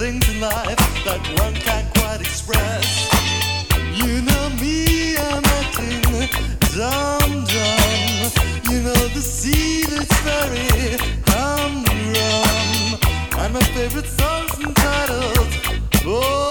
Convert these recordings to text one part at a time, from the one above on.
things in life that one can't quite express. You know me, I'm acting dumb dumb. You know the sea that's very humdrum. And my favorite song's entitled Boredom. Oh,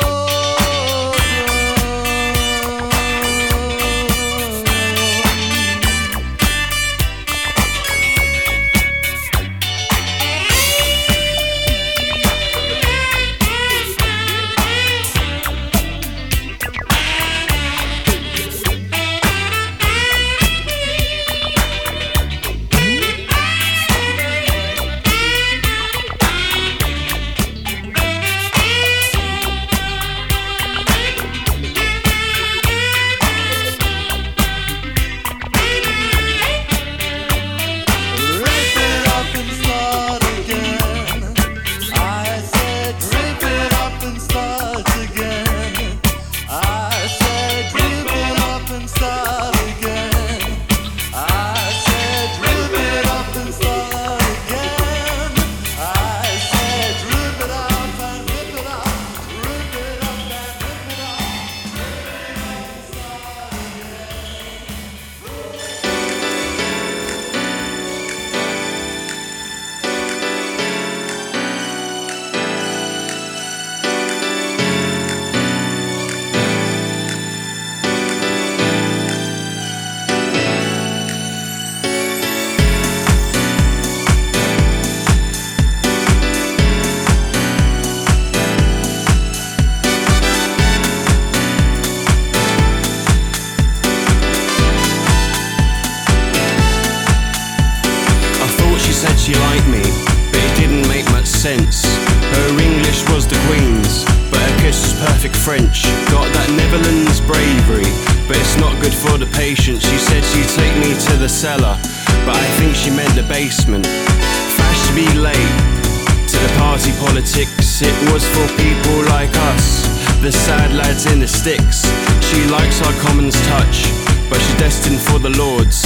Netherlands bravery, but it's not good for the patient. She said she'd take me to the cellar, but I think she meant the basement. Flash me late to the party politics. It was for people like us, the sad lads in the sticks. She likes our commons touch, but she's destined for the Lords.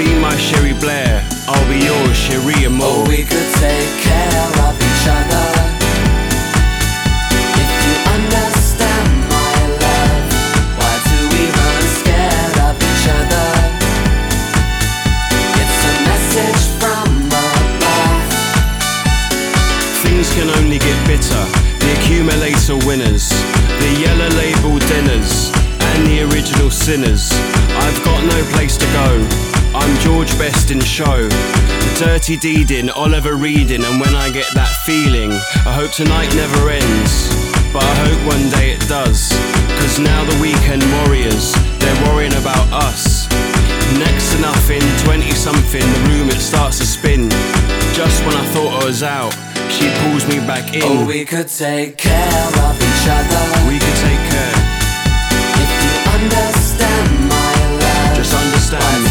Be my Cherie Blair, I'll be yours, Sherry Amore. Oh, we could take care of each other. Can only get bitter. The accumulator winners, the yellow label dinners, and the original sinners. I've got no place to go. I'm George Best in show. The dirty deeding, Oliver reading, and when I get that feeling, I hope tonight never ends. But I hope one day it does. Cause now the weekend warriors, they're worrying about us. Next to nothing, 20 something, the room it starts to spin. Just when I thought I was out, she pulls me back in. Oh, we could take care of each other. We can take care, If you understand my love, just understand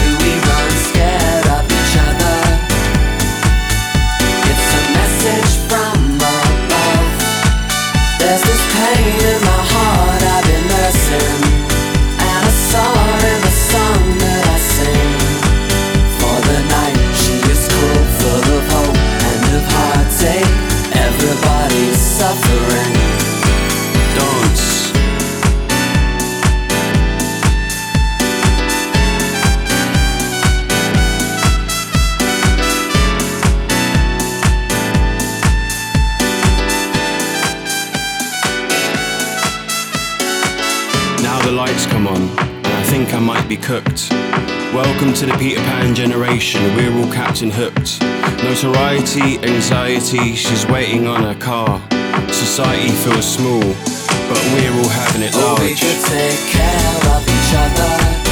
might be cooked. Welcome to the Peter Pan generation, we're all Captain Hooked. Notoriety, anxiety, she's waiting on her car. Society feels small, but we're all having it large. Oh, we could take care of each other.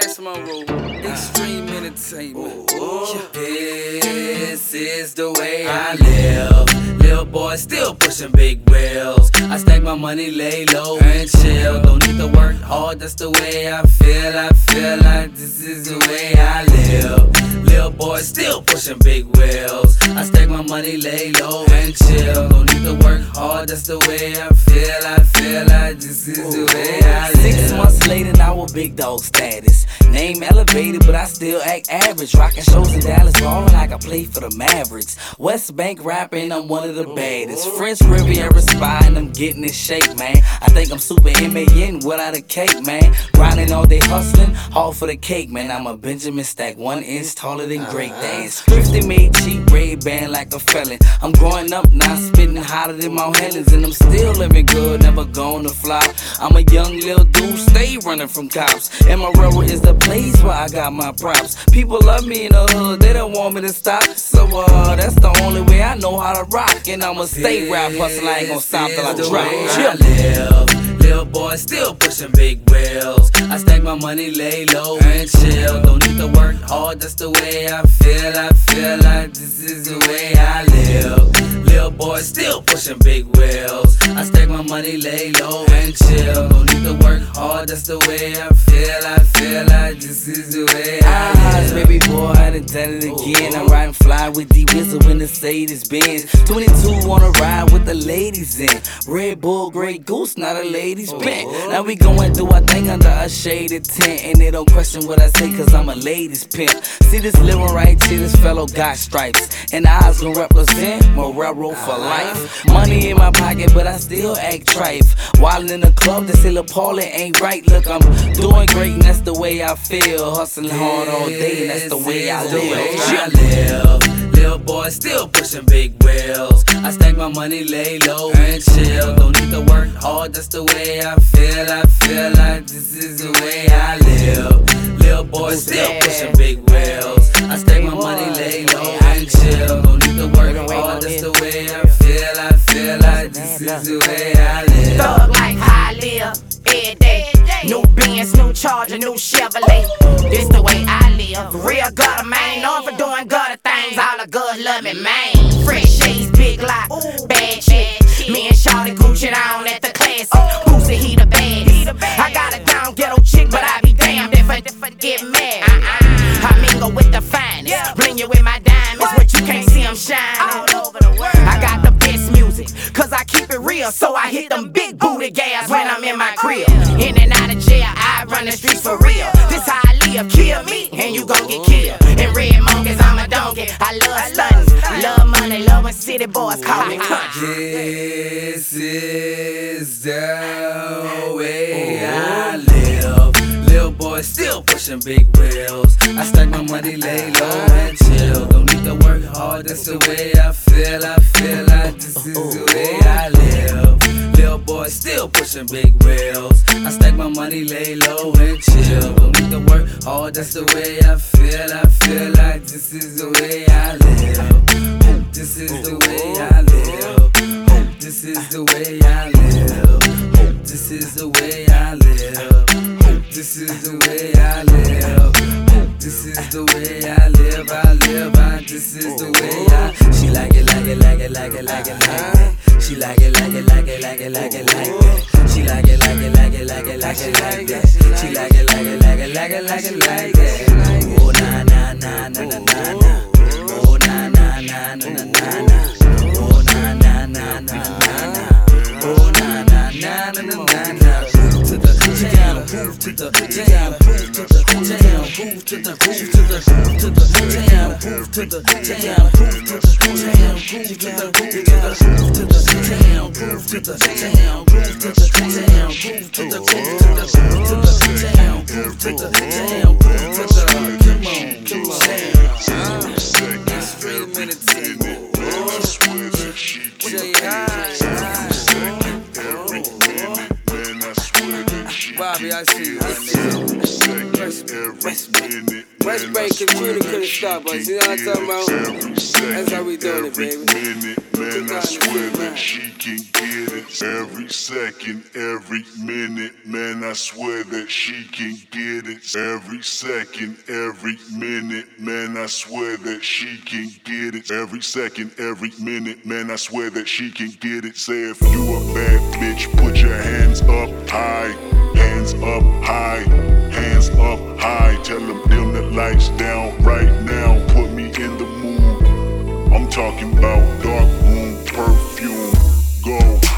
Cash Monroe. Extreme entertainment. This is the way I live. Boy still pushing big wheels. I stack my money, lay low and chill. Don't need to work hard, that's the way I feel. I feel like this is the way I live. Little boy still pushing big wheels. I stack my money, lay low and chill. Don't need to work hard, that's the way I feel. I feel like this is the way I live. Six months later, now a big dog status. Name elevated, but I still act average. Rocking shows in Dallas, ballin' like I play for the Mavericks. West Bank rapping, I'm one of the baddest. French Riviera spy, and I'm getting in shape, man. I think I'm super MAN without a cake, man. Grinding all day hustling, all for the cake, man. I'm a Benjamin Stack, one inch taller than Great Dance. 50 made cheap red band like a felon. I'm growing up now, spitting hotter than Mount Helens, and I'm still living good, never gonna fly. I'm a young little dude, stay running from cops. And my railroad is the place where I got my props. People love me in the hood, they don't want me to stop. So uh, that's the only way I know how to rock. And I'ma stay rap hustle, I ain't gonna stop till I This is the drop. way Little boy still pushing big wheels. I stack my money, lay low and chill. Don't need to work hard, that's the way I feel. I feel like this is the way I live. Little boy still pushing big wheels. I stack my money, lay low and chill. Don't need to work hard, that's the way I feel. I feel like this is the way I live. baby boy, I done done it again. I'm riding fly with D Whistle in the Mercedes Benz. 22 wanna ride with the ladies in. Red Bull, Grey Goose, not a bent. Oh. Now we going do our thing under a shaded tent. And they don't question what I say, cause I'm a ladies' pimp. See this living right here, this fellow got stripes. And eyes gon' represent my railroad for life. Money in my pocket, but I still act trife. While in the club, they say Lil Paul, ain't right. Look, I'm doing great, and that's the way I feel. Hustling hard all day, and that's the way I is live. way I live. Little boy still pushing big wheels. I stack my money, lay low and chill. Don't need to work hard, that's the way I feel. I feel like this is the way I live. Little boy still pushing big wheels. I stack my money, lay low and chill. Don't need to work hard, that's the way I feel. I feel like this is the way I live. Thug like how I live every day. New Benz, new Charger, new Chevrolet. This the way I live. Real gutter man, known for doing gutter things. All the good love me, man. Fresh shades, big lot, bad shit. Me and Shawty Gucci down at the classic. Boosie, he the baddest. I got a down ghetto chick, but I be damned if I, get mad. Uh-uh. I mingle with the finest. Bling you with my diamonds, but you can't see them shining. I got the best music, cause I keep it real. So I hit them big booty gas when I'm in my crib. In run the streets for real. This how I live, kill me, and you gon' get killed. In red monkeys, I'm a donkey. I love stunting, love money, love when city boys call me country. This is the way I oh. live. Little boy still pushing big wheels. I stack my money, lay low and chill. Don't need to work hard, that's the way I feel. I feel like this is the way I live. Little boy still pushing big wheels. I stack my money, lay low and chill. Don't need to work hard, that's the way I feel. I feel like this is the way I live. This is the way I live. This is the way I live. This is the way I live. This is the way I live. This is the way I live. I live. I, this is the way I. She like it, like it, like it, like it, like it, like that. She like it, like it, like it, like it, like it, like that. She like it, like it, like it, like it, like it, like that. She like it, like it, like it, like it, like it, like that. Oh na na na na na na na. Oh na na na na na na na. Oh na na na na na na. Oh na na na na na na na. To the jam, move to the jam, move to the jam, move to the move to the move to the jam, move to the jam, move to the jam, move to the move to the move to the jam, move to the jam, move to the jam, move to the move to the move to the jam, move to the jam, move to the come on, come on, extreme entertainment. Jay High. Bobby, I see you. my nigga. Rest- rest- West Bay computer couldn't stop us. You know what I'm talking about? That's how we doing it, baby. minute, man, I swear that she can get it. Every second, every minute, man, I swear that she can get it. Every second, every minute, man, I swear that she can get it. Every second, every minute, man, I swear that she can get it. Say if you a bad bitch, put your hands up high, hands up high, hands up high. Tell them dim the lights down right now. Put me in the mood. I'm talking about dark room perfume. Go, go.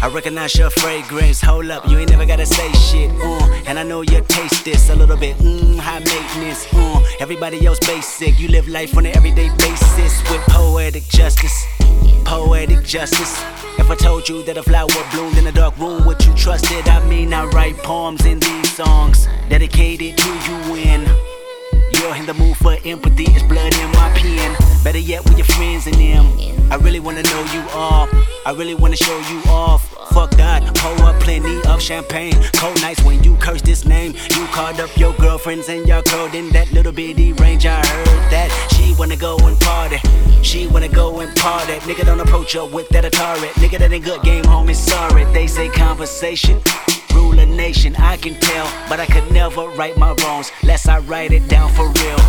I recognize your fragrance. Hold up, you ain't never gotta say shit. Uh, and I know you taste this a little bit. Mmm, high maintenance. Uh, everybody else basic. You live life on an everyday basis with poetic justice. Poetic justice. If I told you that a flower bloomed in a dark room, would you trust it? I mean, I write poems in these songs dedicated to you when you're in the mood for empathy. It's blood in my pen. Better yet, with your friends and them. I really wanna know you all. I really wanna show you off. Fuck that, pour up plenty of champagne. Cold nights when you curse this name. You called up your girlfriends and y'all curled in that little bitty range. I heard that she wanna go and party. She wanna go and party. Nigga don't approach her with that Atari. Nigga that ain't good game, homie. Sorry, they say conversation. Rule a nation, I can tell, but I could never right my wrongs. Lest I write it down for real.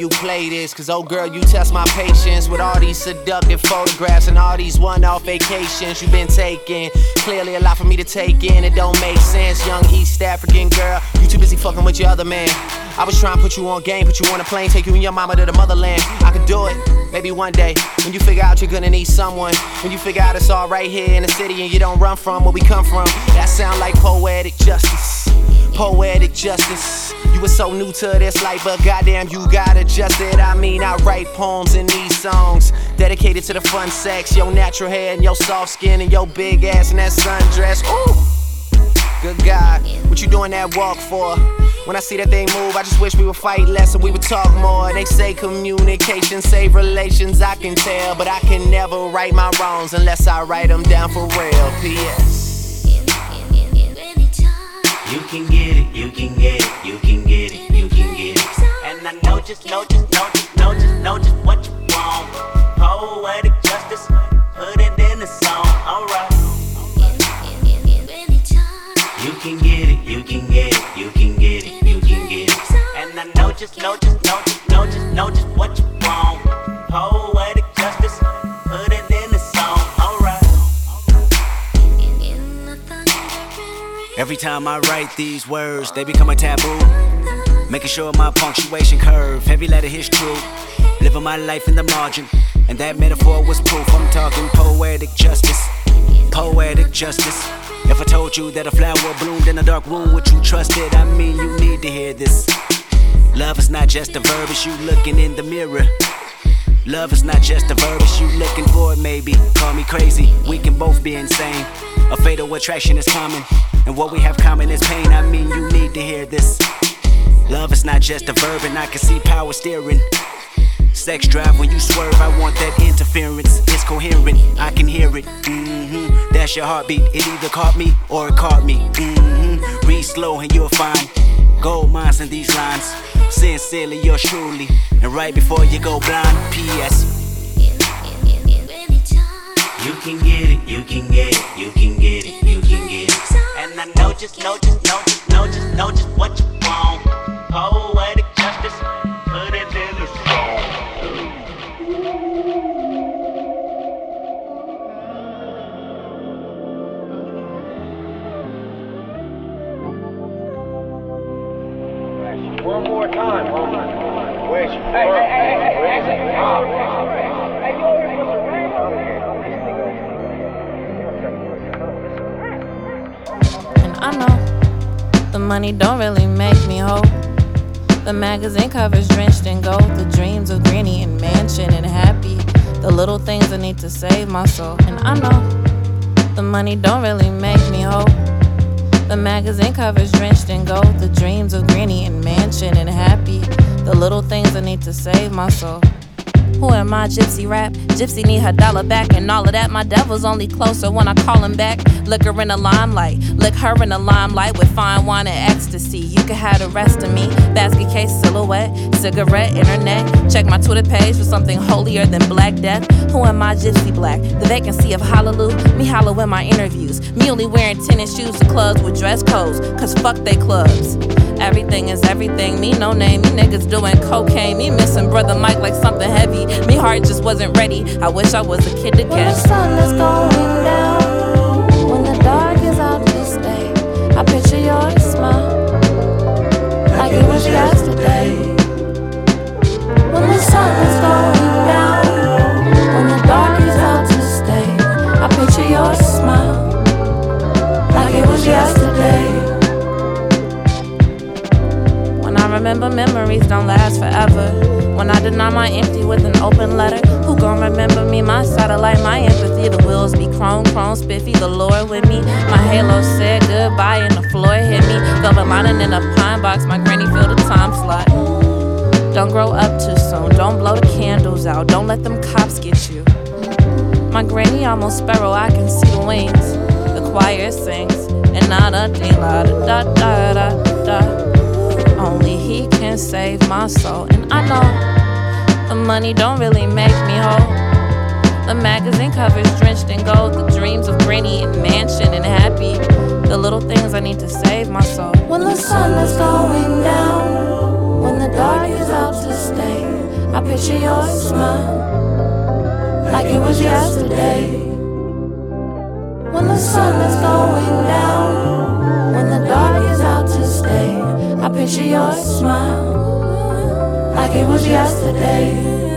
You play this, cause oh girl, you test my patience with all these seductive photographs and all these one off vacations you've been taking. Clearly, a lot for me to take in, it don't make sense. Young East African girl, you too busy fucking with your other man. I was trying to put you on game, put you on a plane, take you and your mama to the motherland. I could do it, maybe one day. When you figure out you're gonna need someone, when you figure out it's all right here in the city and you don't run from where we come from, that sound like poetic justice. Poetic justice. You were so new to this life, but goddamn, you got adjusted. I mean, I write poems in these songs dedicated to the fun sex, your natural hair and your soft skin and your big ass and that sundress. Ooh, good God, what you doing that walk for? When I see that thing move, I just wish we would fight less and we would talk more. They say communication save relations, I can tell, but I can never right my wrongs unless I write them down for real. P.S. You can get it, you can get it, you can get it, you can get it. And I know just, know just, know just, know just, know just what you want. Poetic justice, put it in the song, alright. You can get it, you can get it, you can get it, you can get it. And I know just, know just, know just, know just, know just what you want. Poetic Every time I write these words, they become a taboo. Making sure my punctuation curve, heavy letter hits true. Living my life in the margin, and that metaphor was proof. I'm talking poetic justice, poetic justice. If I told you that a flower bloomed in a dark room, would you trust it? I mean, you need to hear this. Love is not just a verb, it's you looking in the mirror. Love is not just a verb, it's you looking for it, maybe. Call me crazy, we can both be insane. A fatal attraction is common, and what we have common is pain. I mean, you need to hear this. Love is not just a verb, and I can see power steering. Sex drive when you swerve, I want that interference. It's coherent, I can hear it. Mm-hmm. That's your heartbeat. It either caught me or it caught me. Mm-hmm. Read slow and you'll find gold mines in these lines. Sincerely, yours truly. And right before you go blind, P.S. You can get it, you can get it, you can get it, you can get it. And I know just, know just, know just, know just, know just what you want. Poetic justice, put it in the song. One more time, homie. Where's your hey, hey, hey, hey, hey, hey, hey, money don't really make me whole. The magazine covers drenched in gold. The dreams of Granny and Mansion and Happy. The little things I need to save my soul. And I know the money don't really make me whole. The magazine covers drenched in gold. The dreams of Granny and Mansion and Happy. The little things I need to save my soul. Who am I, Gypsy Rap? Gypsy need her dollar back and all of that. My devil's only closer when I call him back. Lick her in the limelight, lick her in the limelight with fine wine and ecstasy. You can have the rest of me. Basket case, silhouette, cigarette, internet. Check my Twitter page for something holier than Black Death. Who am I, Gypsy Black? The vacancy of Hallelujah. Me hollow in my interviews. Me only wearing tennis shoes to clubs with dress codes. Cause fuck they clubs. Everything is everything. Me no name. Me niggas doing cocaine. Me missing brother Mike like something heavy. Me heart just wasn't ready. I wish I was a kid again. When the sun is going down, when the dark is out to stay, I picture your smile like it was yesterday. When the sun is going down, when the dark is out to stay, I picture your smile like it was yesterday. Remember memories don't last forever. When I deny my empty with an open letter, who gon' remember me? My satellite, my empathy. The wheels be chrome, chrome, spiffy. The Lord with me. My halo said goodbye and the floor hit me. Velvet lining in a pine box. My granny filled the time slot. Don't grow up too soon. Don't blow the candles out. Don't let them cops get you. My granny almost sparrow. I can see the wings. The choir sings. And not a la da da da da. Only he can save my soul. And I know the money don't really make me whole. The magazine covers drenched in gold. The dreams of Granny and Mansion and Happy. The little things I need to save my soul. When the sun is going down, when the dark is out to stay, I picture your smile like it was yesterday. When the sun is going down, picture your smile like it was yesterday.